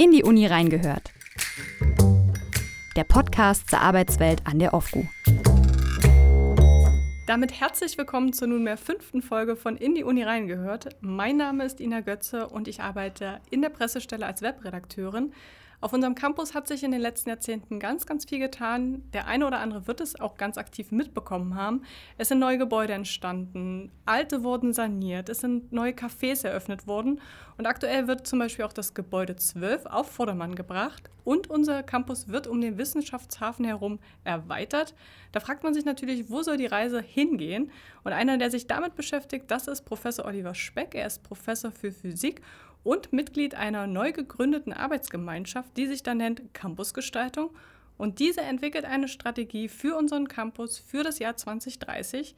In die Uni reingehört. Der Podcast zur Arbeitswelt an der OFGU. Damit herzlich willkommen zur nunmehr fünften Folge von In die Uni reingehört. Mein Name ist Ina Götze und ich arbeite in der Pressestelle als Webredakteurin. Auf unserem Campus hat sich in den letzten Jahrzehnten ganz, ganz viel getan. Der eine oder andere wird es auch ganz aktiv mitbekommen haben. Es sind neue Gebäude entstanden, alte wurden saniert, es sind neue Cafés eröffnet worden und aktuell wird zum Beispiel auch das Gebäude 12 auf Vordermann gebracht und unser Campus wird um den Wissenschaftshafen herum erweitert. Da fragt man sich natürlich, wo soll die Reise hingehen? Und einer, der sich damit beschäftigt, das ist Professor Oliver Speck. Er ist Professor für Physik und Mitglied einer neu gegründeten Arbeitsgemeinschaft, die sich dann nennt Campusgestaltung. Und diese entwickelt eine Strategie für unseren Campus für das Jahr 2030.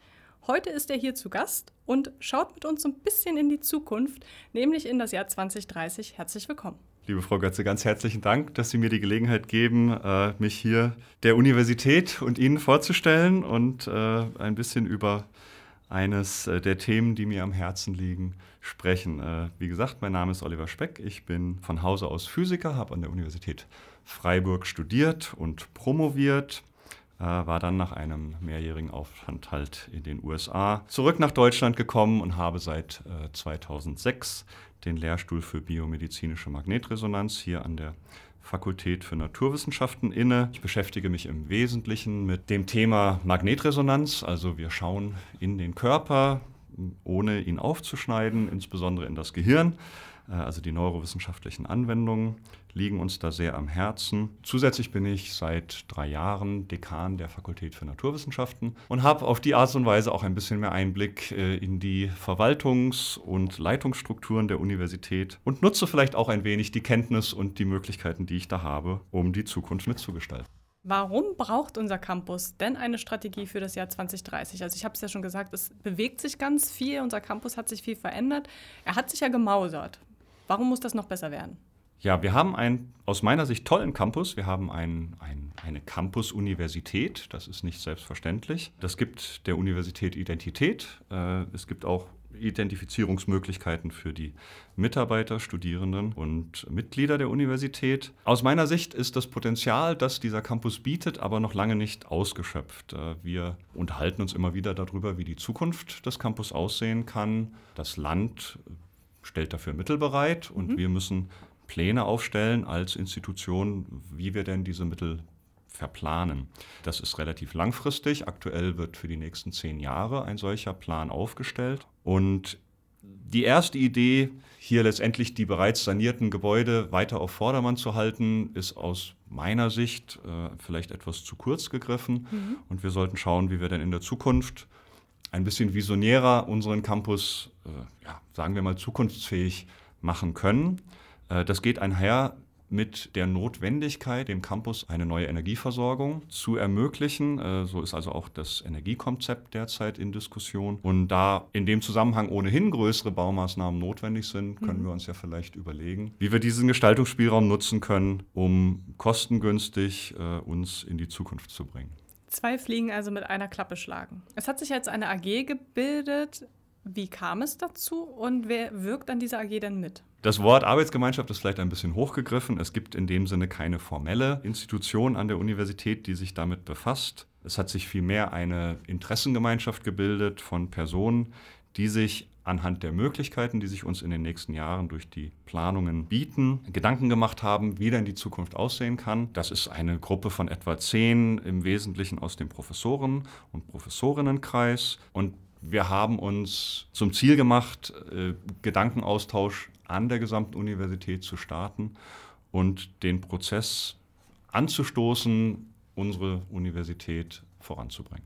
Heute ist er hier zu Gast und schaut mit uns ein bisschen in die Zukunft, nämlich in das Jahr 2030. Herzlich willkommen. Liebe Frau Götze, ganz herzlichen Dank, dass Sie mir die Gelegenheit geben, äh, mich hier der Universität und Ihnen vorzustellen und äh, ein bisschen über eines äh, der Themen, die mir am Herzen liegen, sprechen. Äh, wie gesagt, mein Name ist Oliver Speck. Ich bin von Hause aus Physiker, habe an der Universität Freiburg studiert und promoviert, äh, war dann nach einem mehrjährigen Aufenthalt in den USA zurück nach Deutschland gekommen und habe seit 2006 den Lehrstuhl für biomedizinische Magnetresonanz hier an der Fakultät für Naturwissenschaften inne. Ich beschäftige mich im Wesentlichen mit dem Thema Magnetresonanz. Also wir schauen in den Körper, ohne ihn aufzuschneiden, insbesondere in das Gehirn. Äh, also die neurowissenschaftlichen Anwendungen liegen uns da sehr am Herzen. Zusätzlich bin ich seit drei Jahren Dekan der Fakultät für Naturwissenschaften und habe auf die Art und Weise auch ein bisschen mehr Einblick äh, in die Verwaltungs- und Leitungsstrukturen der Universität und nutze vielleicht auch ein wenig die Kenntnis und die Möglichkeiten, die ich da habe, um die Zukunft mitzugestalten. Warum braucht unser Campus denn eine Strategie für das Jahr 2030? Also ich habe es ja schon gesagt, es bewegt sich ganz viel, unser Campus hat sich viel verändert. Er hat sich ja gemausert. Warum muss das noch besser werden? Ja, wir haben einen aus meiner Sicht tollen Campus. Wir haben ein, ein, eine Campus-Universität. Das ist nicht selbstverständlich. Das gibt der Universität Identität. Äh, es gibt auch Identifizierungsmöglichkeiten für die Mitarbeiter, Studierenden und Mitglieder der Universität. Aus meiner Sicht ist das Potenzial, das dieser Campus bietet, aber noch lange nicht ausgeschöpft. Äh, wir unterhalten uns immer wieder darüber, wie die Zukunft des Campus aussehen kann. Das Land stellt dafür Mittel bereit und mhm. wir müssen Pläne aufstellen als Institution, wie wir denn diese Mittel verplanen. Das ist relativ langfristig. Aktuell wird für die nächsten zehn Jahre ein solcher Plan aufgestellt. Und die erste Idee, hier letztendlich die bereits sanierten Gebäude weiter auf Vordermann zu halten, ist aus meiner Sicht äh, vielleicht etwas zu kurz gegriffen. Mhm. Und wir sollten schauen, wie wir denn in der Zukunft ein bisschen visionärer unseren Campus, äh, ja, sagen wir mal, zukunftsfähig machen können. Äh, das geht einher mit der Notwendigkeit, dem Campus eine neue Energieversorgung zu ermöglichen. Äh, so ist also auch das Energiekonzept derzeit in Diskussion. Und da in dem Zusammenhang ohnehin größere Baumaßnahmen notwendig sind, können mhm. wir uns ja vielleicht überlegen, wie wir diesen Gestaltungsspielraum nutzen können, um kostengünstig äh, uns in die Zukunft zu bringen. Zwei Fliegen also mit einer Klappe schlagen. Es hat sich jetzt eine AG gebildet. Wie kam es dazu und wer wirkt an dieser AG denn mit? Das Wort Arbeitsgemeinschaft ist vielleicht ein bisschen hochgegriffen. Es gibt in dem Sinne keine formelle Institution an der Universität, die sich damit befasst. Es hat sich vielmehr eine Interessengemeinschaft gebildet von Personen, die sich anhand der Möglichkeiten, die sich uns in den nächsten Jahren durch die Planungen bieten, Gedanken gemacht haben, wie denn die Zukunft aussehen kann. Das ist eine Gruppe von etwa zehn, im Wesentlichen aus dem Professoren- und Professorinnenkreis. Und wir haben uns zum Ziel gemacht, äh, Gedankenaustausch an der gesamten Universität zu starten und den Prozess anzustoßen, unsere Universität voranzubringen.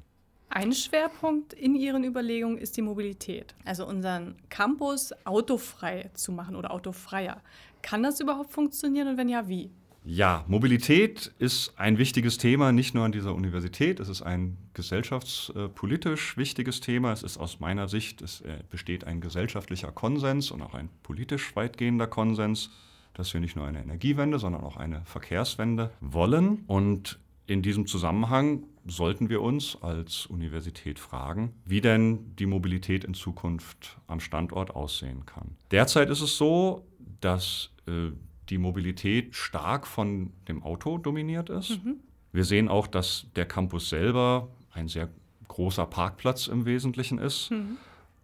Ein Schwerpunkt in Ihren Überlegungen ist die Mobilität. Also unseren Campus autofrei zu machen oder autofreier. Kann das überhaupt funktionieren und wenn ja, wie? Ja, Mobilität ist ein wichtiges Thema, nicht nur an dieser Universität. Es ist ein gesellschaftspolitisch wichtiges Thema. Es ist aus meiner Sicht, es äh, besteht ein gesellschaftlicher Konsens und auch ein politisch weitgehender Konsens, dass wir nicht nur eine Energiewende, sondern auch eine Verkehrswende wollen. Und in diesem Zusammenhang sollten wir uns als Universität fragen, wie denn die Mobilität in Zukunft am Standort aussehen kann. Derzeit ist es so, dass äh, die Mobilität stark von dem Auto dominiert ist. Mhm. Wir sehen auch, dass der Campus selber ein sehr großer Parkplatz im Wesentlichen ist. Mhm.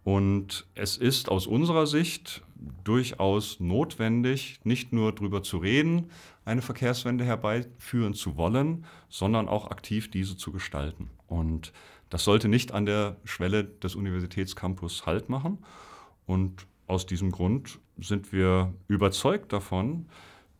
Und es ist aus unserer Sicht durchaus notwendig, nicht nur darüber zu reden, eine Verkehrswende herbeiführen zu wollen, sondern auch aktiv diese zu gestalten. Und das sollte nicht an der Schwelle des Universitätscampus Halt machen. Und aus diesem Grund sind wir überzeugt davon,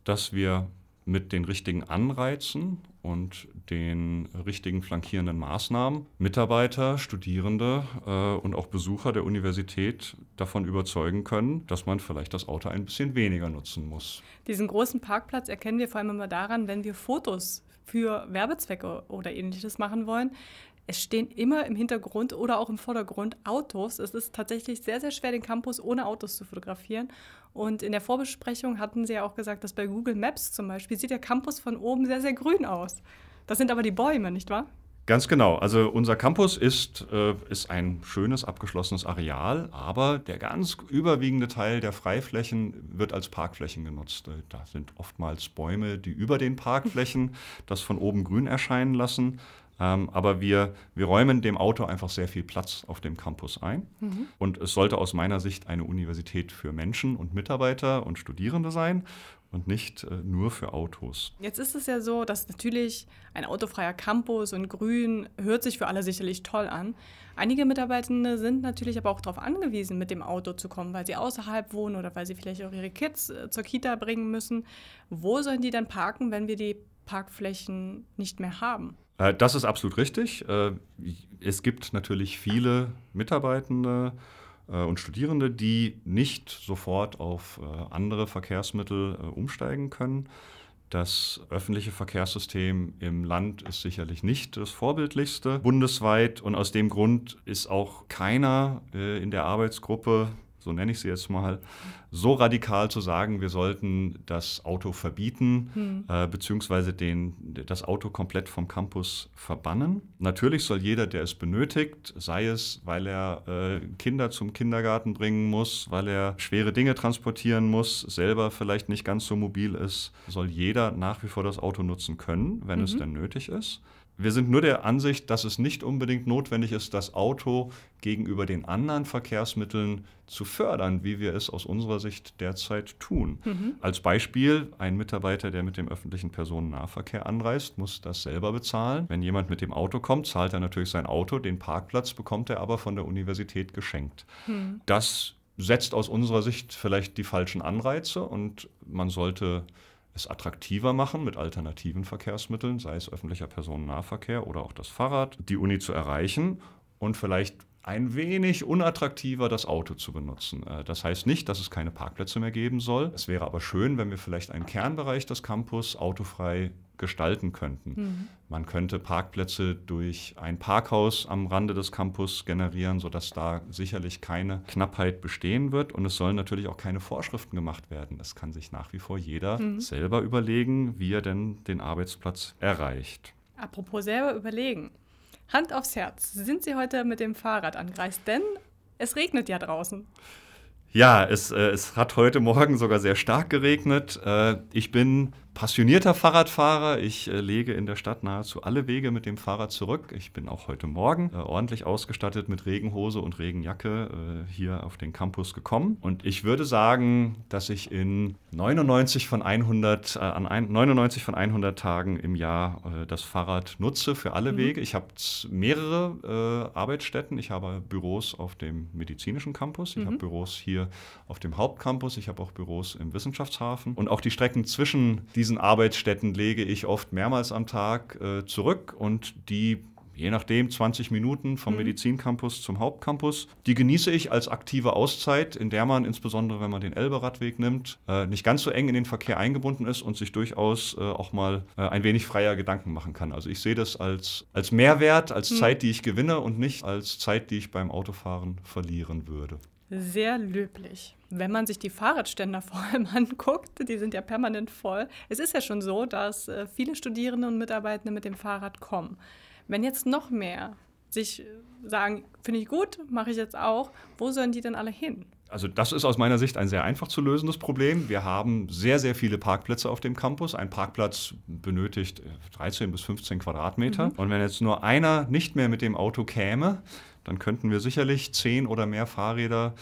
dass wir mit den richtigen Anreizen und den richtigen flankierenden Maßnahmen Mitarbeiter, Studierende äh, und auch Besucher der Universität davon überzeugen können, dass man vielleicht das Auto ein bisschen weniger nutzen muss. Diesen großen Parkplatz erkennen wir vor allem immer daran, wenn wir Fotos für Werbezwecke oder ähnliches machen wollen, es stehen immer im Hintergrund oder auch im Vordergrund Autos. Es ist tatsächlich sehr, sehr schwer, den Campus ohne Autos zu fotografieren. Und in der Vorbesprechung hatten Sie ja auch gesagt, dass bei Google Maps zum Beispiel sieht der Campus von oben sehr, sehr grün aus. Das sind aber die Bäume, nicht wahr? Ganz genau. Also unser Campus ist, äh, ist ein schönes, abgeschlossenes Areal, aber der ganz überwiegende Teil der Freiflächen wird als Parkflächen genutzt. Äh, da sind oftmals Bäume, die über den Parkflächen das von oben grün erscheinen lassen. Ähm, aber wir, wir räumen dem Auto einfach sehr viel Platz auf dem Campus ein. Mhm. Und es sollte aus meiner Sicht eine Universität für Menschen und Mitarbeiter und Studierende sein und nicht äh, nur für Autos. Jetzt ist es ja so, dass natürlich ein autofreier Campus und Grün hört sich für alle sicherlich toll an. Einige Mitarbeitende sind natürlich aber auch darauf angewiesen, mit dem Auto zu kommen, weil sie außerhalb wohnen oder weil sie vielleicht auch ihre Kids äh, zur Kita bringen müssen. Wo sollen die dann parken, wenn wir die Parkflächen nicht mehr haben? Äh, das ist absolut richtig. Äh, es gibt natürlich viele Mitarbeitende äh, und Studierende, die nicht sofort auf andere Verkehrsmittel umsteigen können. Das öffentliche Verkehrssystem im Land ist sicherlich nicht das vorbildlichste bundesweit und aus dem Grund ist auch keiner in der Arbeitsgruppe so nenne ich sie jetzt mal, so radikal zu sagen, wir sollten das Auto verbieten, hm. äh, beziehungsweise den, das Auto komplett vom Campus verbannen. Natürlich soll jeder, der es benötigt, sei es, weil er äh, Kinder zum Kindergarten bringen muss, weil er schwere Dinge transportieren muss, selber vielleicht nicht ganz so mobil ist, soll jeder nach wie vor das Auto nutzen können, wenn mhm. es denn nötig ist. Wir sind nur der Ansicht, dass es nicht unbedingt notwendig ist, das Auto gegenüber den anderen Verkehrsmitteln zu fördern, wie wir es aus unserer Sicht derzeit tun. Mhm. Als Beispiel, ein Mitarbeiter, der mit dem öffentlichen Personennahverkehr anreist, muss das selber bezahlen. Wenn jemand mit dem Auto kommt, zahlt er natürlich sein Auto, den Parkplatz bekommt er aber von der Universität geschenkt. Mhm. Das setzt aus unserer Sicht vielleicht die falschen Anreize und man sollte es attraktiver machen mit alternativen Verkehrsmitteln, sei es öffentlicher Personennahverkehr oder auch das Fahrrad, die Uni zu erreichen und vielleicht ein wenig unattraktiver das Auto zu benutzen. Äh, das heißt nicht, dass es keine Parkplätze mehr geben soll. Es wäre aber schön, wenn wir vielleicht einen Kernbereich des Campus autofrei gestalten könnten. Mhm. Man könnte Parkplätze durch ein Parkhaus am Rande des Campus generieren, sodass da sicherlich keine Knappheit bestehen wird. Und es sollen natürlich auch keine Vorschriften gemacht werden. Es kann sich nach wie vor jeder mhm. selber überlegen, wie er denn den Arbeitsplatz erreicht. Apropos selber überlegen. Hand aufs Herz, sind Sie heute mit dem Fahrrad angereist? Denn es regnet ja draußen. Ja, es, äh, es hat heute Morgen sogar sehr stark geregnet. Äh, ich bin passionierter Fahrradfahrer. Ich äh, lege in der Stadt nahezu alle Wege mit dem Fahrrad zurück. Ich bin auch heute Morgen äh, ordentlich ausgestattet mit Regenhose und Regenjacke äh, hier auf den Campus gekommen. Und ich würde sagen, dass ich in 99 von 100, äh, an ein, 99 von 100 Tagen im Jahr das Fahrrad nutze für alle mhm. Wege. Ich habe mehrere Arbeitsstätten. Ich habe Büros auf dem medizinischen Campus. Ich mhm. habe Büros hier auf dem Hauptcampus. Ich habe auch Büros im Wissenschaftshafen. Und auch die Strecken zwischen diesen diesen Arbeitsstätten lege ich oft mehrmals am Tag äh, zurück und die je nachdem 20 Minuten vom mhm. Medizincampus zum Hauptcampus. Die genieße ich als aktive Auszeit, in der man insbesondere, wenn man den Elberadweg nimmt, äh, nicht ganz so eng in den Verkehr eingebunden ist und sich durchaus äh, auch mal äh, ein wenig freier Gedanken machen kann. Also ich sehe das als, als Mehrwert, als mhm. Zeit, die ich gewinne und nicht als Zeit, die ich beim Autofahren verlieren würde sehr löblich. Wenn man sich die Fahrradständer vor allem anguckt, die sind ja permanent voll. Es ist ja schon so, dass äh, viele Studierende und Mitarbeitende mit dem Fahrrad kommen. Wenn jetzt noch mehr sich sagen, finde ich gut, mache ich jetzt auch, wo sollen die denn alle hin? Also das ist aus meiner Sicht ein sehr einfach zu lösendes Problem. Wir haben sehr, sehr viele Parkplätze auf dem Campus. Ein Parkplatz benötigt 13 bis 15 Quadratmeter. Mhm. Und wenn jetzt nur einer nicht mehr mit dem Auto käme, dann könnten wir sicherlich zehn oder mehr Fahrräder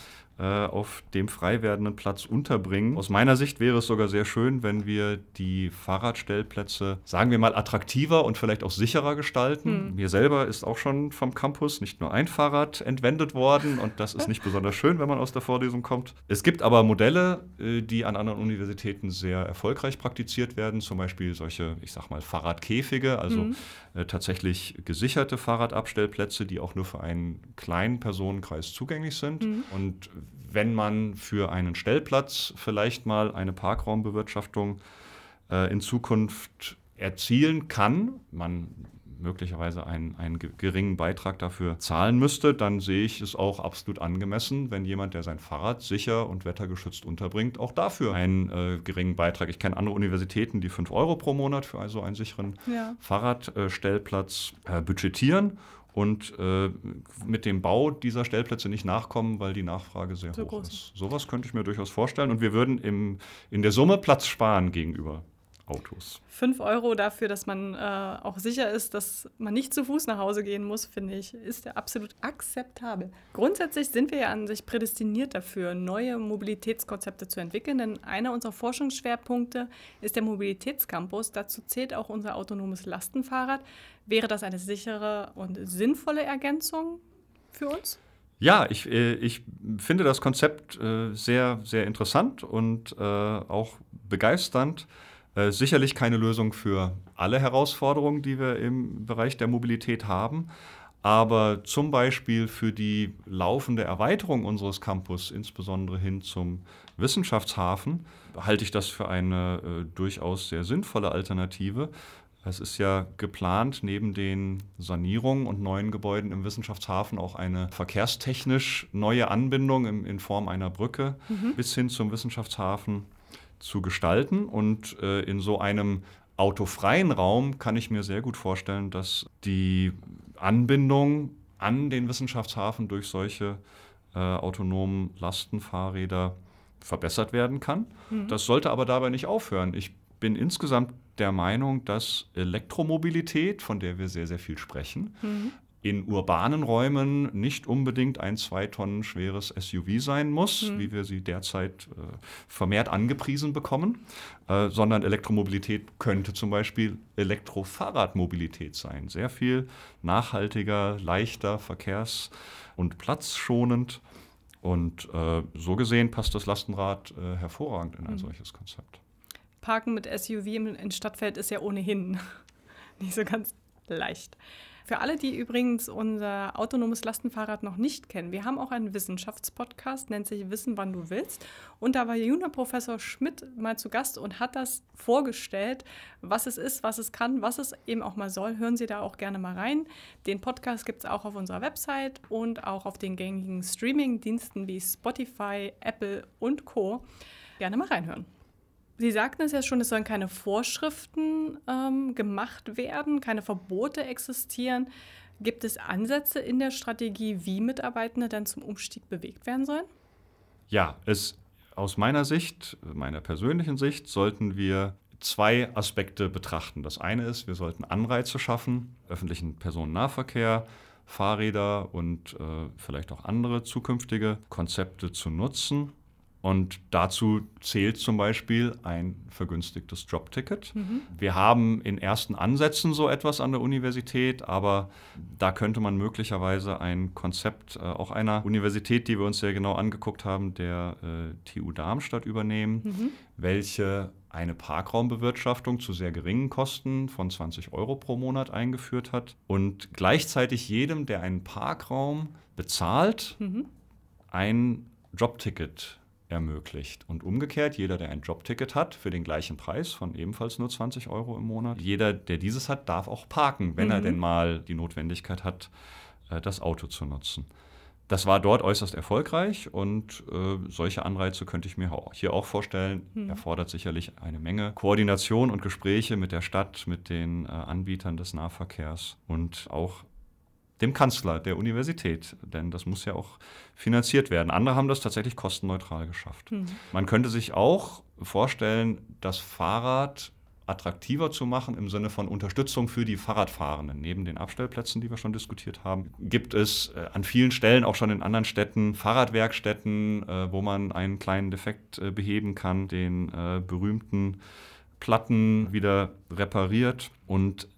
auf dem frei werdenden Platz unterbringen. Aus meiner Sicht wäre es sogar sehr schön, wenn wir die Fahrradstellplätze, sagen wir mal, attraktiver und vielleicht auch sicherer gestalten. Hm. Mir selber ist auch schon vom Campus nicht nur ein Fahrrad entwendet worden und das ist nicht besonders schön, wenn man aus der Vorlesung kommt. Es gibt aber Modelle, äh, die an anderen Universitäten sehr erfolgreich praktiziert werden, zum Beispiel solche, ich sag mal, Fahrradkäfige, also hm. tatsächlich gesicherte Fahrradabstellplätze, die auch nur für einen kleinen Personenkreis zugänglich sind. Hm. Und wenn man für einen Stellplatz vielleicht mal eine Parkraumbewirtschaftung äh, in Zukunft erzielen kann, man möglicherweise einen, einen geringen Beitrag dafür zahlen müsste, dann sehe ich es auch absolut angemessen, wenn jemand, der sein Fahrrad sicher und wettergeschützt unterbringt, auch dafür einen äh, geringen Beitrag. Ich kenne andere Universitäten, die 5 Euro pro Monat für also einen sicheren ja. Fahrradstellplatz äh, budgetieren und äh, mit dem Bau dieser Stellplätze nicht nachkommen, weil die Nachfrage sehr so hoch ist. Sowas könnte ich mir durchaus vorstellen und wir würden im, in der Summe Platz sparen gegenüber Autos. Fünf Euro dafür, dass man äh, auch sicher ist, dass man nicht zu Fuß nach Hause gehen muss, finde ich, ist ja absolut akzeptabel. Grundsätzlich sind wir ja an sich prädestiniert dafür, neue Mobilitätskonzepte zu entwickeln, denn einer unserer Forschungsschwerpunkte ist der Mobilitätscampus. Dazu zählt auch unser autonomes Lastenfahrrad. Wäre das eine sichere und sinnvolle Ergänzung für uns? Ja, ich, äh, ich finde das Konzept äh, sehr, sehr interessant und äh, auch begeisternd. Sicherlich keine Lösung für alle Herausforderungen, die wir im Bereich der Mobilität haben. Aber zum Beispiel für die laufende Erweiterung unseres Campus, insbesondere hin zum Wissenschaftshafen, halte ich das für eine äh, durchaus sehr sinnvolle Alternative. Es ist ja geplant, neben den Sanierungen und neuen Gebäuden im Wissenschaftshafen auch eine verkehrstechnisch neue Anbindung in, in Form einer Brücke mhm. bis hin zum Wissenschaftshafen zu gestalten. Und äh, in so einem autofreien Raum kann ich mir sehr gut vorstellen, dass die Anbindung an den Wissenschaftshafen durch solche äh, autonomen Lastenfahrräder verbessert werden kann. Mhm. Das sollte aber dabei nicht aufhören. Ich bin insgesamt der Meinung, dass Elektromobilität, von der wir sehr, sehr viel sprechen, mhm in urbanen Räumen nicht unbedingt ein zwei Tonnen schweres SUV sein muss, mhm. wie wir sie derzeit äh, vermehrt angepriesen bekommen, äh, sondern Elektromobilität könnte zum Beispiel Elektrofahrradmobilität sein. Sehr viel nachhaltiger, leichter, verkehrs- und platzschonend. Und äh, so gesehen passt das Lastenrad äh, hervorragend in ein mhm. solches Konzept. Parken mit SUV in Stadtfeld ist ja ohnehin nicht so ganz leicht. Für alle, die übrigens unser autonomes Lastenfahrrad noch nicht kennen, wir haben auch einen Wissenschaftspodcast, nennt sich Wissen, wann du willst. Und da war Juniorprofessor Schmidt mal zu Gast und hat das vorgestellt, was es ist, was es kann, was es eben auch mal soll. Hören Sie da auch gerne mal rein. Den Podcast gibt es auch auf unserer Website und auch auf den gängigen Streaming-Diensten wie Spotify, Apple und Co. Gerne mal reinhören. Sie sagten es ja schon, es sollen keine Vorschriften ähm, gemacht werden, keine Verbote existieren. Gibt es Ansätze in der Strategie, wie Mitarbeitende dann zum Umstieg bewegt werden sollen? Ja, es aus meiner Sicht, meiner persönlichen Sicht, sollten wir zwei Aspekte betrachten. Das eine ist, wir sollten Anreize schaffen, öffentlichen Personennahverkehr, Fahrräder und äh, vielleicht auch andere zukünftige Konzepte zu nutzen und dazu zählt zum Beispiel ein vergünstigtes Jobticket. Mhm. Wir haben in ersten Ansätzen so etwas an der Universität, aber da könnte man möglicherweise ein Konzept äh, auch einer Universität, die wir uns sehr genau angeguckt haben, der äh, TU Darmstadt übernehmen, mhm. welche eine Parkraumbewirtschaftung zu sehr geringen Kosten von 20 Euro pro Monat eingeführt hat und gleichzeitig jedem, der einen Parkraum bezahlt, mhm. ein Jobticket ermöglicht. Und umgekehrt, jeder, der ein Jobticket hat, für den gleichen Preis von ebenfalls nur 20 Euro im Monat, jeder, der dieses hat, darf auch parken, wenn mhm. er denn mal die Notwendigkeit hat, äh, das Auto zu nutzen. Das war dort äußerst erfolgreich und äh, solche Anreize könnte ich mir hier auch vorstellen. Mhm. Erfordert sicherlich eine Menge Koordination und Gespräche mit der Stadt, mit den äh, Anbietern des Nahverkehrs und auch dem Kanzler der Universität, denn das muss ja auch finanziert werden. Andere haben das tatsächlich kostenneutral geschafft. Mhm. Man könnte sich auch vorstellen, das Fahrrad attraktiver zu machen im Sinne von Unterstützung für die Fahrradfahrenden. Neben den Abstellplätzen, die wir schon diskutiert haben, gibt es äh, an vielen Stellen, auch schon in anderen Städten, Fahrradwerkstätten, äh, wo man einen kleinen Defekt äh, beheben kann, den berühmten Platten wieder repariert. Und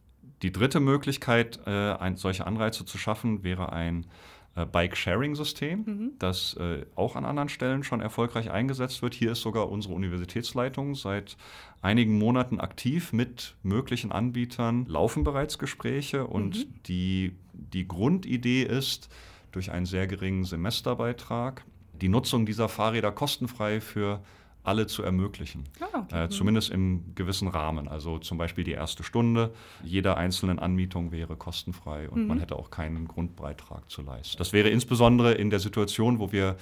die dritte Möglichkeit, äh, ein, solche Anreize zu schaffen, wäre ein äh, Bike-Sharing-System, mhm. das äh, auch an anderen Stellen schon erfolgreich eingesetzt wird. Hier ist sogar unsere Universitätsleitung seit einigen Monaten aktiv mit möglichen Anbietern, laufen bereits Gespräche und mhm. die, die Grundidee ist, durch einen sehr geringen Semesterbeitrag die Nutzung dieser Fahrräder kostenfrei für alle zu ermöglichen. Ah, okay. äh, zumindest im gewissen Rahmen. Also zum Beispiel die erste Stunde jeder einzelnen Anmietung wäre kostenfrei und mhm. man hätte auch keinen Grundbeitrag zu leisten. Das wäre insbesondere in der Situation, wo wir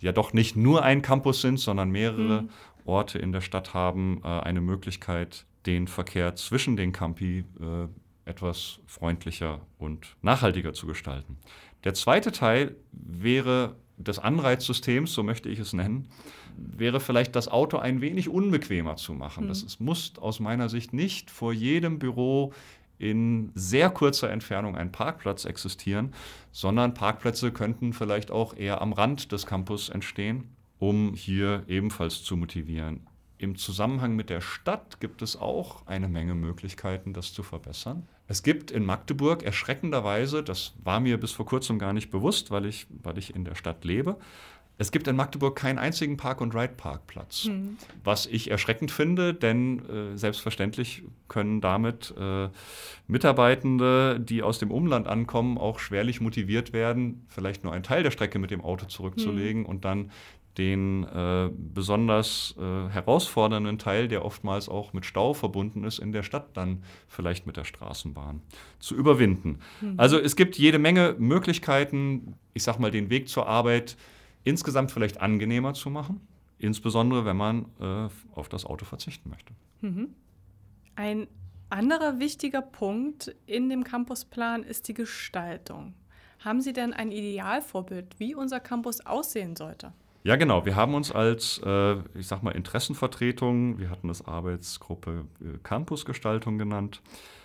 ja doch nicht nur ein Campus sind, sondern mehrere mhm. Orte in der Stadt haben, äh, eine Möglichkeit, den Verkehr zwischen den Campi äh, etwas freundlicher und nachhaltiger zu gestalten. Der zweite Teil wäre des Anreizsystems, so möchte ich es nennen, wäre vielleicht das Auto ein wenig unbequemer zu machen. Mhm. Das ist, muss aus meiner Sicht nicht vor jedem Büro in sehr kurzer Entfernung ein Parkplatz existieren, sondern Parkplätze könnten vielleicht auch eher am Rand des Campus entstehen, um hier ebenfalls zu motivieren. Im Zusammenhang mit der Stadt gibt es auch eine Menge Möglichkeiten, das zu verbessern. Es gibt in Magdeburg erschreckenderweise, das war mir bis vor kurzem gar nicht bewusst, weil ich, weil ich in der Stadt lebe, es gibt in Magdeburg keinen einzigen Park-and-Ride-Parkplatz, mhm. was ich erschreckend finde, denn äh, selbstverständlich können damit äh, Mitarbeitende, die aus dem Umland ankommen, auch schwerlich motiviert werden, vielleicht nur einen Teil der Strecke mit dem Auto zurückzulegen mhm. und dann den äh, besonders äh, herausfordernden Teil, der oftmals auch mit Stau verbunden ist, in der Stadt dann vielleicht mit der Straßenbahn zu überwinden. Mhm. Also es gibt jede Menge Möglichkeiten, ich sag mal, den Weg zur Arbeit insgesamt vielleicht angenehmer zu machen, insbesondere wenn man äh, auf das Auto verzichten möchte. Mhm. Ein anderer wichtiger Punkt in dem Campusplan ist die Gestaltung. Haben Sie denn ein Idealvorbild, wie unser Campus aussehen sollte? Ja, genau. Wir haben uns als, äh, ich sag mal, Interessenvertretung, wir hatten das Arbeitsgruppe äh, Campusgestaltung genannt,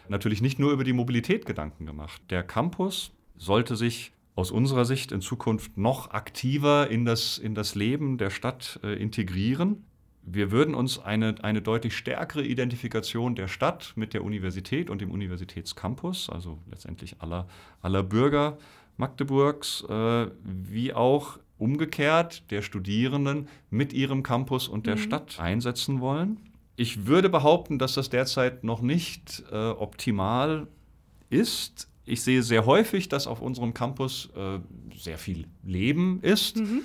natürlich nicht nur über die Mobilität Gedanken gemacht. Der Campus sollte sich aus unserer Sicht in Zukunft noch aktiver in das, in das Leben der Stadt äh, integrieren. Wir würden uns eine, eine deutlich stärkere Identifikation der Stadt mit der Universität und dem Universitätscampus, also letztendlich aller, aller Bürger Magdeburgs, äh, wie auch umgekehrt der Studierenden mit ihrem Campus und der mhm. Stadt einsetzen wollen. Ich würde behaupten, dass das derzeit noch nicht äh, optimal ist ich sehe sehr häufig, dass auf unserem Campus äh, sehr viel Leben ist, mhm.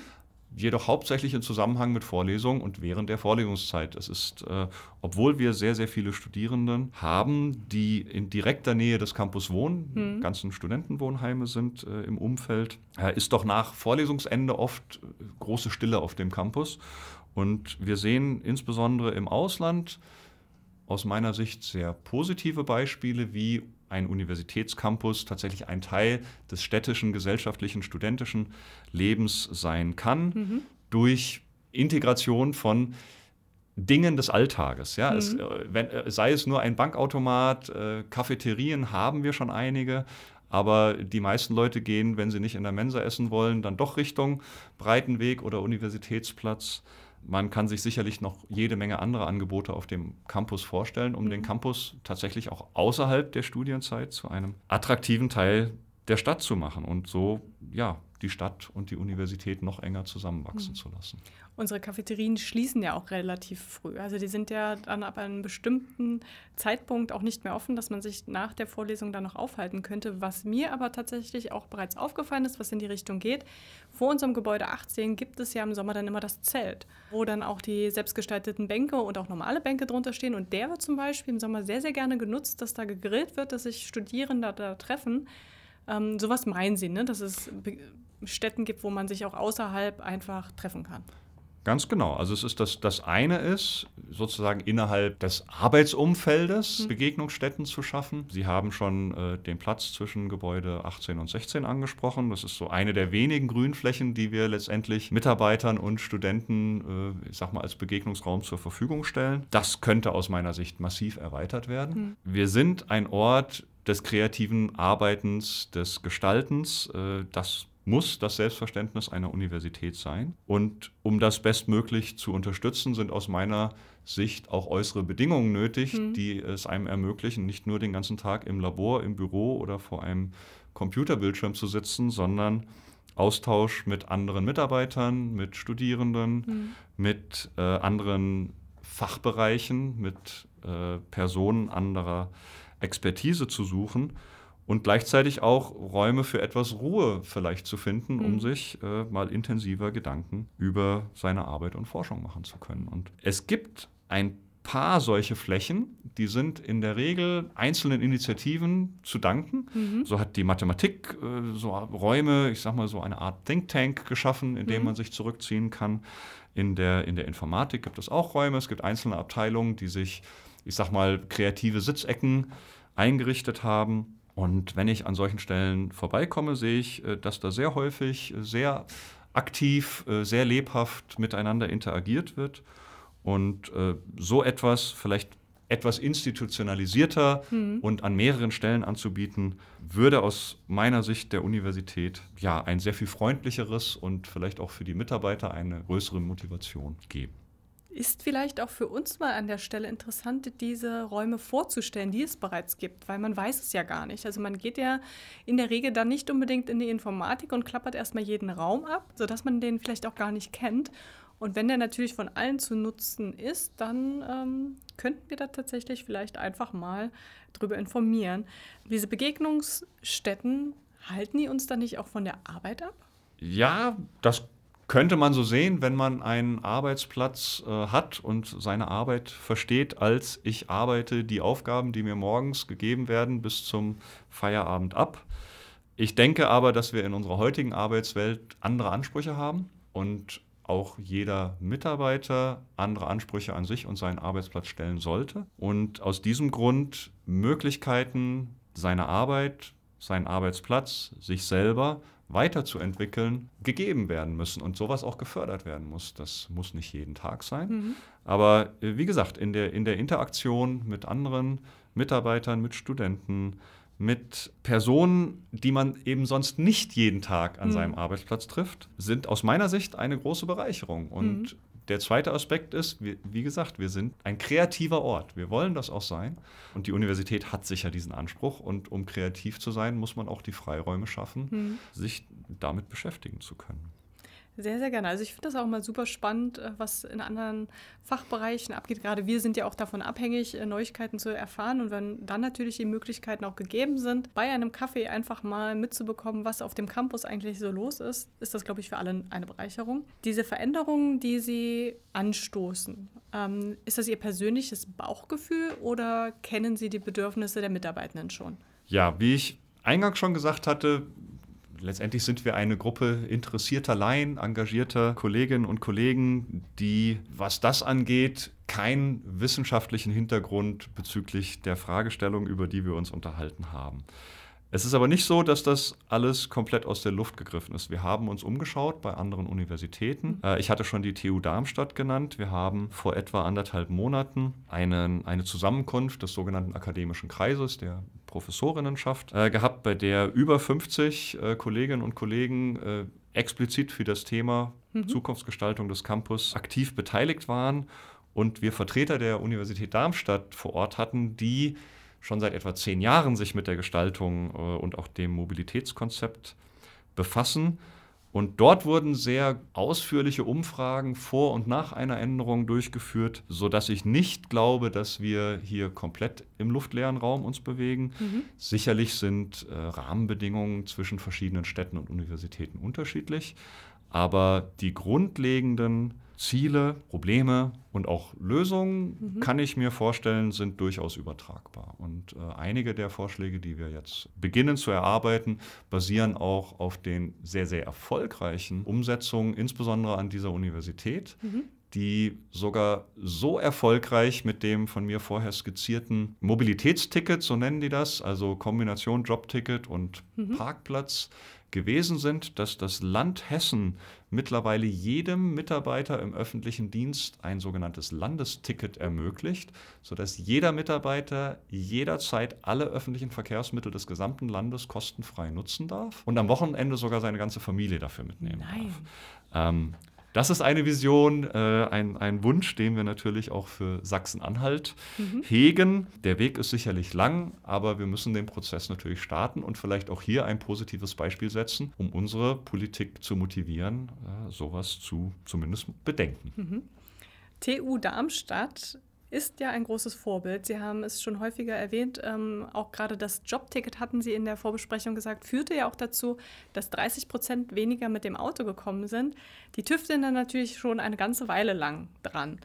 Jedoch hauptsächlich im Zusammenhang mit Vorlesungen und während der Vorlesungszeit. Es ist, äh, obwohl wir sehr, sehr viele Studierenden haben, die in direkter Nähe des Campus wohnen, mhm. ganzen Studentenwohnheime sind äh, im Umfeld, äh, ist doch nach Vorlesungsende oft äh, große Stille auf dem Campus. Und wir sehen insbesondere im Ausland aus meiner Sicht sehr positive Beispiele, wie ein Universitätscampus tatsächlich ein Teil des städtischen, gesellschaftlichen, studentischen Lebens sein kann, mhm. durch Integration von Dingen des Alltages. Ja? Mhm. Es, äh, wenn, äh, sei es nur ein Bankautomat, äh, Cafeterien haben wir schon einige, aber die meisten Leute gehen, wenn sie nicht in der Mensa essen wollen, dann doch Richtung Breitenweg oder Universitätsplatz. Man kann sich sicherlich noch jede Menge andere Angebote auf dem Campus vorstellen, um mhm. den Campus tatsächlich auch außerhalb der Studienzeit zu einem attraktiven Teil der Stadt zu machen und so ja die Stadt und die Universität noch enger zusammenwachsen mhm. zu lassen. Unsere Cafeterien schließen ja auch relativ früh. Also die sind ja dann ab einem bestimmten Zeitpunkt auch nicht mehr offen, dass man sich nach der Vorlesung dann noch aufhalten könnte. Was mir aber tatsächlich auch bereits aufgefallen ist, was in die Richtung geht, vor unserem Gebäude 18 gibt es ja im Sommer dann immer das Zelt, wo dann auch die selbstgestalteten Bänke und auch normale Bänke drunter stehen. Und der wird zum Beispiel im Sommer sehr, sehr gerne genutzt, dass da gegrillt wird, dass sich Studierende da treffen. Ähm, sowas meinen Sie, ne? dass es Städten gibt, wo man sich auch außerhalb einfach treffen kann. Ganz genau. Also es ist das, das eine ist, sozusagen innerhalb des Arbeitsumfeldes mhm. Begegnungsstätten zu schaffen. Sie haben schon äh, den Platz zwischen Gebäude 18 und 16 angesprochen. Das ist so eine der wenigen Grünflächen, die wir letztendlich Mitarbeitern und Studenten, äh, ich sag mal, als Begegnungsraum zur Verfügung stellen. Das könnte aus meiner Sicht massiv erweitert werden. Mhm. Wir sind ein Ort des kreativen Arbeitens, des Gestaltens. Äh, das muss das Selbstverständnis einer Universität sein. Und um das bestmöglich zu unterstützen, sind aus meiner Sicht auch äußere Bedingungen nötig, mhm. die es einem ermöglichen, nicht nur den ganzen Tag im Labor, im Büro oder vor einem Computerbildschirm zu sitzen, sondern Austausch mit anderen Mitarbeitern, mit Studierenden, mhm. mit äh, anderen Fachbereichen, mit äh, Personen anderer Expertise zu suchen und gleichzeitig auch Räume für etwas Ruhe vielleicht zu finden, mhm. um sich äh, mal intensiver Gedanken über seine Arbeit und Forschung machen zu können. Und es gibt ein paar solche Flächen, die sind in der Regel einzelnen Initiativen zu danken. Mhm. So hat die Mathematik äh, so Räume, ich sag mal so eine Art Think Tank geschaffen, in dem mhm. man sich zurückziehen kann. In der, in der Informatik gibt es auch Räume, es gibt einzelne Abteilungen, die sich, ich sag mal, kreative Sitzecken eingerichtet haben. Und wenn ich an solchen Stellen vorbeikomme, sehe ich, äh, dass da sehr häufig äh, sehr aktiv, äh, sehr lebhaft miteinander interagiert wird. Und so etwas vielleicht etwas institutionalisierter mhm. und an mehreren Stellen anzubieten, würde aus meiner Sicht der Universität ja ein sehr viel freundlicheres und vielleicht auch für die Mitarbeiter eine größere Motivation geben. Ist vielleicht auch für uns mal an der Stelle interessant, diese Räume vorzustellen, die es bereits gibt, weil man weiß es ja gar nicht. Also man geht ja in der Regel dann nicht unbedingt in die Informatik und klappert erstmal jeden Raum ab, sodass man den vielleicht auch gar nicht kennt. Und wenn der natürlich von allen zu nutzen ist, dann ähm, könnten wir da tatsächlich vielleicht einfach mal drüber informieren. Diese Begegnungsstätten, halten die uns dann nicht auch von der Arbeit ab? Ja, das könnte man so sehen, wenn man einen Arbeitsplatz äh, hat und seine Arbeit versteht, als ich arbeite die Aufgaben, die mir morgens gegeben werden, bis zum Feierabend ab. Ich denke aber, dass wir in unserer heutigen Arbeitswelt andere Ansprüche haben und auch jeder Mitarbeiter andere Ansprüche an sich und seinen Arbeitsplatz stellen sollte. Und aus diesem Grund Möglichkeiten, seine Arbeit, seinen Arbeitsplatz, sich selber weiterzuentwickeln, gegeben werden müssen und sowas auch gefördert werden muss. Das muss nicht jeden Tag sein. Mhm. Aber äh, wie gesagt, in der, in der Interaktion mit anderen Mitarbeitern, mit Studenten, mit Personen, die man eben sonst nicht jeden Tag an mhm. seinem Arbeitsplatz trifft, sind aus meiner Sicht eine große Bereicherung. Und mhm. Der zweite Aspekt ist, wie, wie, gesagt, wir sind ein kreativer Ort. Wir wollen das auch sein. Und die Universität hat sicher diesen Anspruch. Und um kreativ zu sein, muss man auch die Freiräume schaffen, mhm. sich damit beschäftigen zu können. Sehr, sehr gerne. Also ich finde das auch mal super spannend, äh, was in anderen Fachbereichen abgeht. Gerade wir sind ja auch davon abhängig, äh, Neuigkeiten zu erfahren. Und wenn dann natürlich die Möglichkeiten auch gegeben sind, bei einem Kaffee einfach mal mitzubekommen, was auf dem Campus eigentlich so los ist, ist das, glaube ich, für alle eine Bereicherung. Diese Veränderungen, die Sie anstoßen, ähm, ist das Ihr persönliches Bauchgefühl oder kennen Sie die Bedürfnisse der Mitarbeitenden schon? Ja, wie ich eingangs schon gesagt hatte, letztendlich sind wir eine Gruppe interessierter Laien, engagierter Kolleginnen und Kollegen, die, was das angeht, keinen wissenschaftlichen Hintergrund bezüglich der Fragestellung, über die wir uns unterhalten haben. Es ist aber nicht so, dass das alles komplett aus der Luft gegriffen ist. Wir haben uns umgeschaut bei anderen Universitäten. Mhm. Äh, ich hatte schon die TU Darmstadt genannt. Wir haben vor etwa anderthalb Monaten einen, eine Zusammenkunft des sogenannten akademischen Kreises, der Professorinnenschaft, äh, gehabt, bei der über 50 äh, Kolleginnen und Kollegen explizit für das Thema mhm. Zukunftsgestaltung des Campus aktiv beteiligt waren und wir Vertreter der Universität Darmstadt vor Ort hatten, die schon seit etwa zehn Jahren sich mit der Gestaltung äh, und auch dem Mobilitätskonzept befassen. Und dort wurden sehr ausführliche Umfragen vor und nach einer Änderung durchgeführt, sodass ich nicht glaube, dass wir hier komplett im luftleeren Raum uns bewegen. Mhm. Sicherlich sind äh, Rahmenbedingungen zwischen verschiedenen Städten und Universitäten unterschiedlich, aber die grundlegenden Ziele, Probleme und auch Lösungen, mhm. kann ich mir vorstellen, sind durchaus übertragbar. Und äh, einige der Vorschläge, die wir jetzt beginnen zu erarbeiten, basieren auch auf den sehr, sehr erfolgreichen Umsetzungen, insbesondere an dieser Universität. Mhm die sogar so erfolgreich mit dem von mir vorher skizzierten Mobilitätsticket, so nennen die das, also Kombination Jobticket und mhm. Parkplatz, gewesen sind, dass das Land Hessen mittlerweile jedem Mitarbeiter im öffentlichen Dienst ein sogenanntes Landesticket ermöglicht, sodass jeder Mitarbeiter jederzeit alle öffentlichen Verkehrsmittel des gesamten Landes kostenfrei nutzen darf und am Wochenende sogar seine ganze Familie dafür mitnehmen Nein. darf. Ähm, das ist eine Vision, äh, ein, ein Wunsch, den wir natürlich auch für Sachsen-Anhalt mhm. hegen. Der Weg ist sicherlich lang, aber wir müssen den Prozess natürlich starten und vielleicht auch hier ein positives Beispiel setzen, um unsere Politik zu motivieren, äh, sowas zu zumindest bedenken. Mhm. TU Darmstadt ist ja ein großes Vorbild. Sie haben es schon häufiger erwähnt. Ähm, auch gerade das Jobticket hatten Sie in der Vorbesprechung gesagt, führte ja auch dazu, dass 30 Prozent weniger mit dem Auto gekommen sind. Die tüfteln dann natürlich schon eine ganze Weile lang dran.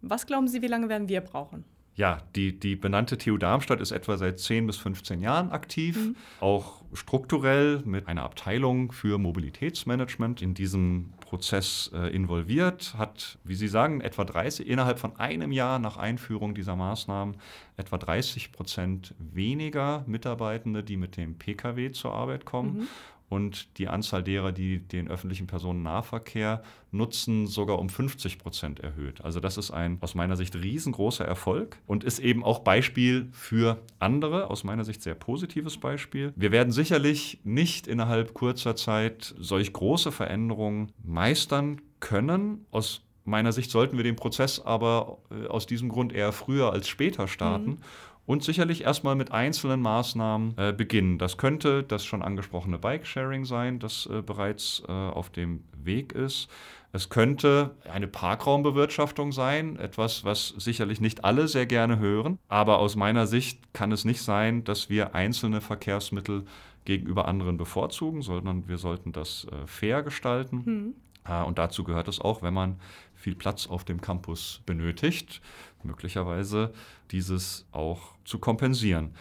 Was glauben Sie, wie lange werden wir brauchen? Ja, die, die benannte TU Darmstadt ist etwa seit 10 bis 15 Jahren aktiv, mhm. auch strukturell mit einer Abteilung für Mobilitätsmanagement in diesem Prozess äh, involviert, hat, wie Sie sagen, etwa 30, innerhalb von einem Jahr nach Einführung dieser Maßnahmen etwa 30 Prozent weniger Mitarbeitende, die mit dem Pkw zur Arbeit kommen. Mhm und die Anzahl derer, die den öffentlichen Personennahverkehr nutzen, sogar um 50 Prozent erhöht. Also das ist ein aus meiner Sicht riesengroßer Erfolg und ist eben auch Beispiel für andere, aus meiner Sicht sehr positives Beispiel. Wir werden sicherlich nicht innerhalb kurzer Zeit solch große Veränderungen meistern können. Aus meiner Sicht sollten wir den Prozess aber äh, aus diesem Grund eher früher als später starten. Mhm und sicherlich erstmal mit einzelnen Maßnahmen äh, beginnen. Das könnte das schon angesprochene Bike-Sharing sein, das äh, bereits äh, auf dem Weg ist. Es könnte eine Parkraumbewirtschaftung sein, etwas, was sicherlich nicht alle sehr gerne hören. Aber aus meiner Sicht kann es nicht sein, dass wir einzelne Verkehrsmittel gegenüber anderen bevorzugen, sondern wir sollten das äh, fair gestalten. Mhm. und dazu gehört es auch, wenn man viel Platz auf dem Campus benötigt, möglicherweise dieses auch zu kompensieren.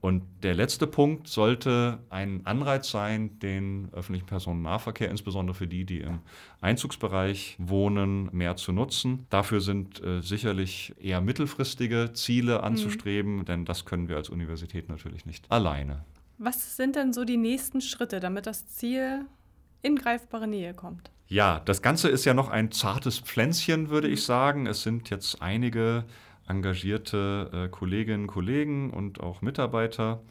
Und der letzte Punkt sollte ein Anreiz sein, den öffentlichen Personennahverkehr, insbesondere für die, die im Einzugsbereich wohnen, mehr zu nutzen. Dafür sind äh, sicherlich eher mittelfristige Ziele mhm. anzustreben, mhm. denn das können wir als Universität natürlich nicht alleine. Was sind denn so die nächsten Schritte, damit das Ziel in greifbare Nähe kommt? Ja, das Ganze ist ja noch ein zartes Pflänzchen, würde ich sagen. Es sind jetzt einige engagierte äh, Kolleginnen und Kollegen und auch Mitarbeiter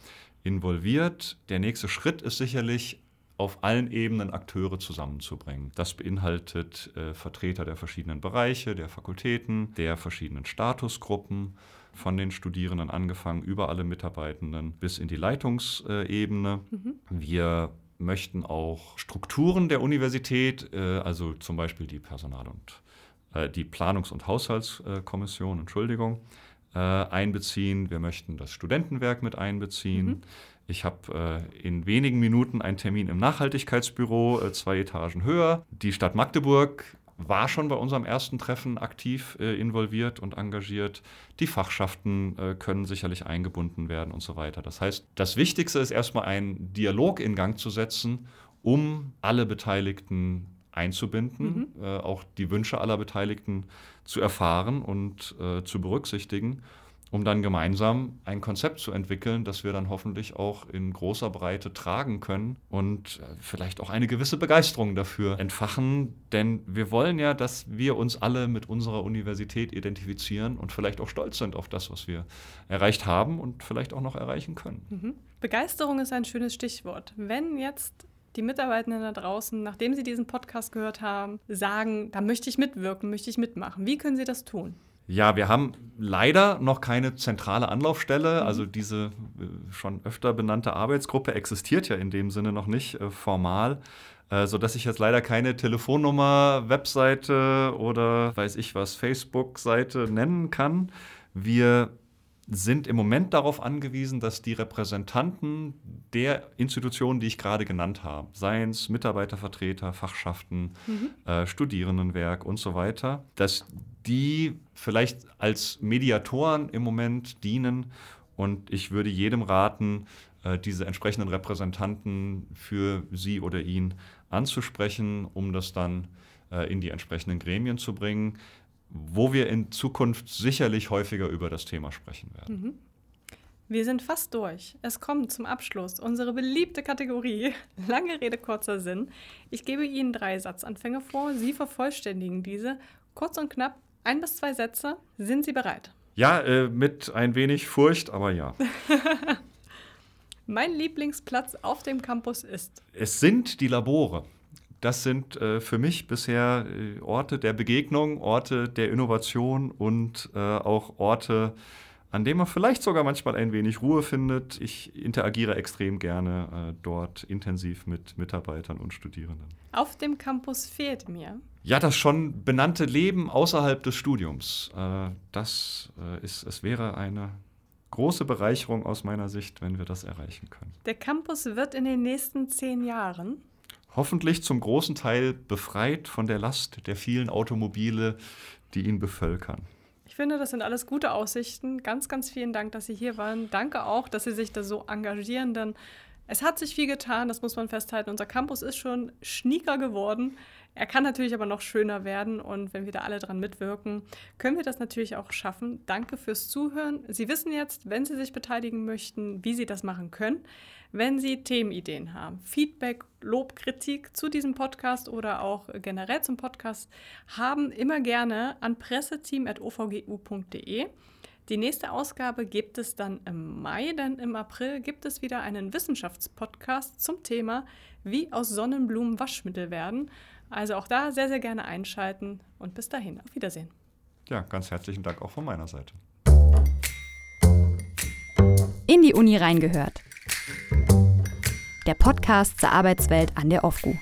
involviert. Der nächste Schritt ist sicherlich, auf allen Ebenen Akteure zusammenzubringen. Das beinhaltet äh, Vertreter der verschiedenen Bereiche, der Fakultäten, der verschiedenen Statusgruppen, von den Studierenden angefangen, über alle Mitarbeitenden bis in die Leitungsebene. Mhm. Wir möchten auch Strukturen der Universität, äh, also zum Beispiel die Personal- und äh, die Planungs- und Haushaltskommission, Entschuldigung, äh, einbeziehen. Wir möchten das Studentenwerk mit einbeziehen. Mhm. Ich habe äh, in wenigen Minuten einen Termin im Nachhaltigkeitsbüro, äh, zwei Etagen höher. Die Stadt Magdeburg war schon bei unserem ersten Treffen aktiv äh, involviert und engagiert. Die Fachschaften äh, können sicherlich eingebunden werden und so weiter. Das heißt, das Wichtigste ist erstmal einen Dialog in Gang zu setzen, um alle Beteiligten einzubinden, mhm. äh, auch die Wünsche aller Beteiligten zu erfahren und äh, zu berücksichtigen um dann gemeinsam ein Konzept zu entwickeln, das wir dann hoffentlich auch in großer Breite tragen können und äh, vielleicht auch eine gewisse Begeisterung dafür entfachen. Denn wir wollen ja, dass wir uns alle mit unserer Universität identifizieren und vielleicht auch stolz sind auf das, was wir erreicht haben und vielleicht auch noch erreichen können. Mhm. Begeisterung ist ein schönes Stichwort. Wenn jetzt die Mitarbeitenden da draußen, nachdem sie diesen Podcast gehört haben, sagen, da möchte ich mitwirken, möchte ich mitmachen, wie können sie das tun? Ja, wir haben leider noch keine zentrale Anlaufstelle. Mhm. Also diese äh, schon öfter benannte Arbeitsgruppe existiert ja in dem Sinne noch nicht äh, formal, äh, sodass ich jetzt leider keine Telefonnummer, Webseite oder weiß ich was, Facebook-Seite nennen kann. Wir sind im Moment darauf angewiesen, dass die Repräsentanten der Institutionen, die ich gerade genannt habe, seien es Mitarbeitervertreter, Fachschaften, mhm. äh, Studierendenwerk und so weiter, dass die vielleicht als Mediatoren im Moment dienen. Und ich würde jedem raten, äh, diese entsprechenden Repräsentanten für sie oder ihn anzusprechen, um das dann äh, in die entsprechenden Gremien zu bringen. wo wir in Zukunft sicherlich häufiger über das Thema sprechen werden. Mhm. Wir sind fast durch. Es kommt zum Abschluss unsere beliebte Kategorie. Lange Rede, kurzer Sinn. Ich gebe Ihnen drei Satzanfänge vor. Sie vervollständigen diese. Kurz und knapp, ein bis zwei Sätze. Sind Sie bereit? Ja, äh, mit ein wenig Furcht, aber ja. mein Lieblingsplatz auf dem Campus ist? Es sind die Labore. Das sind äh, für mich bisher äh, Orte der Begegnung, Orte der Innovation und äh, auch Orte, an denen man vielleicht sogar manchmal ein wenig Ruhe findet. Ich interagiere extrem gerne äh, dort intensiv mit Mitarbeitern und Studierenden. Auf dem Campus fehlt mir. Ja, das schon benannte Leben außerhalb des Studiums. Äh, das äh, ist, es wäre eine große Bereicherung aus meiner Sicht, wenn wir das erreichen können. Der Campus wird in den nächsten zehn Jahren hoffentlich zum großen Teil befreit von der Last der vielen Automobile, die ihn bevölkern. Ich finde, das sind alles gute Aussichten. Ganz, ganz vielen Dank, dass Sie hier waren. Danke auch, dass Sie sich da so engagieren, denn es hat sich viel getan, das muss man festhalten. Unser Campus ist schon schnieker geworden. Er kann natürlich aber noch schöner werden und wenn wir da alle dran mitwirken, können wir das natürlich auch schaffen. Danke fürs Zuhören. Sie wissen jetzt, wenn Sie sich beteiligen möchten, wie Sie das machen können. Wenn Sie Themenideen haben, Feedback, Lob, Kritik zu diesem Podcast oder auch generell zum Podcast haben, immer gerne an presseteam.ovgu.de. Die nächste Ausgabe gibt es dann im Mai, denn im April gibt es wieder einen Wissenschaftspodcast zum Thema, wie aus Sonnenblumen Waschmittel werden. Also auch da sehr, sehr gerne einschalten und bis dahin, auf Wiedersehen. Ja, ganz herzlichen Dank auch von meiner Seite. In die Uni reingehört. Der Podcast zur Arbeitswelt an der OFGU.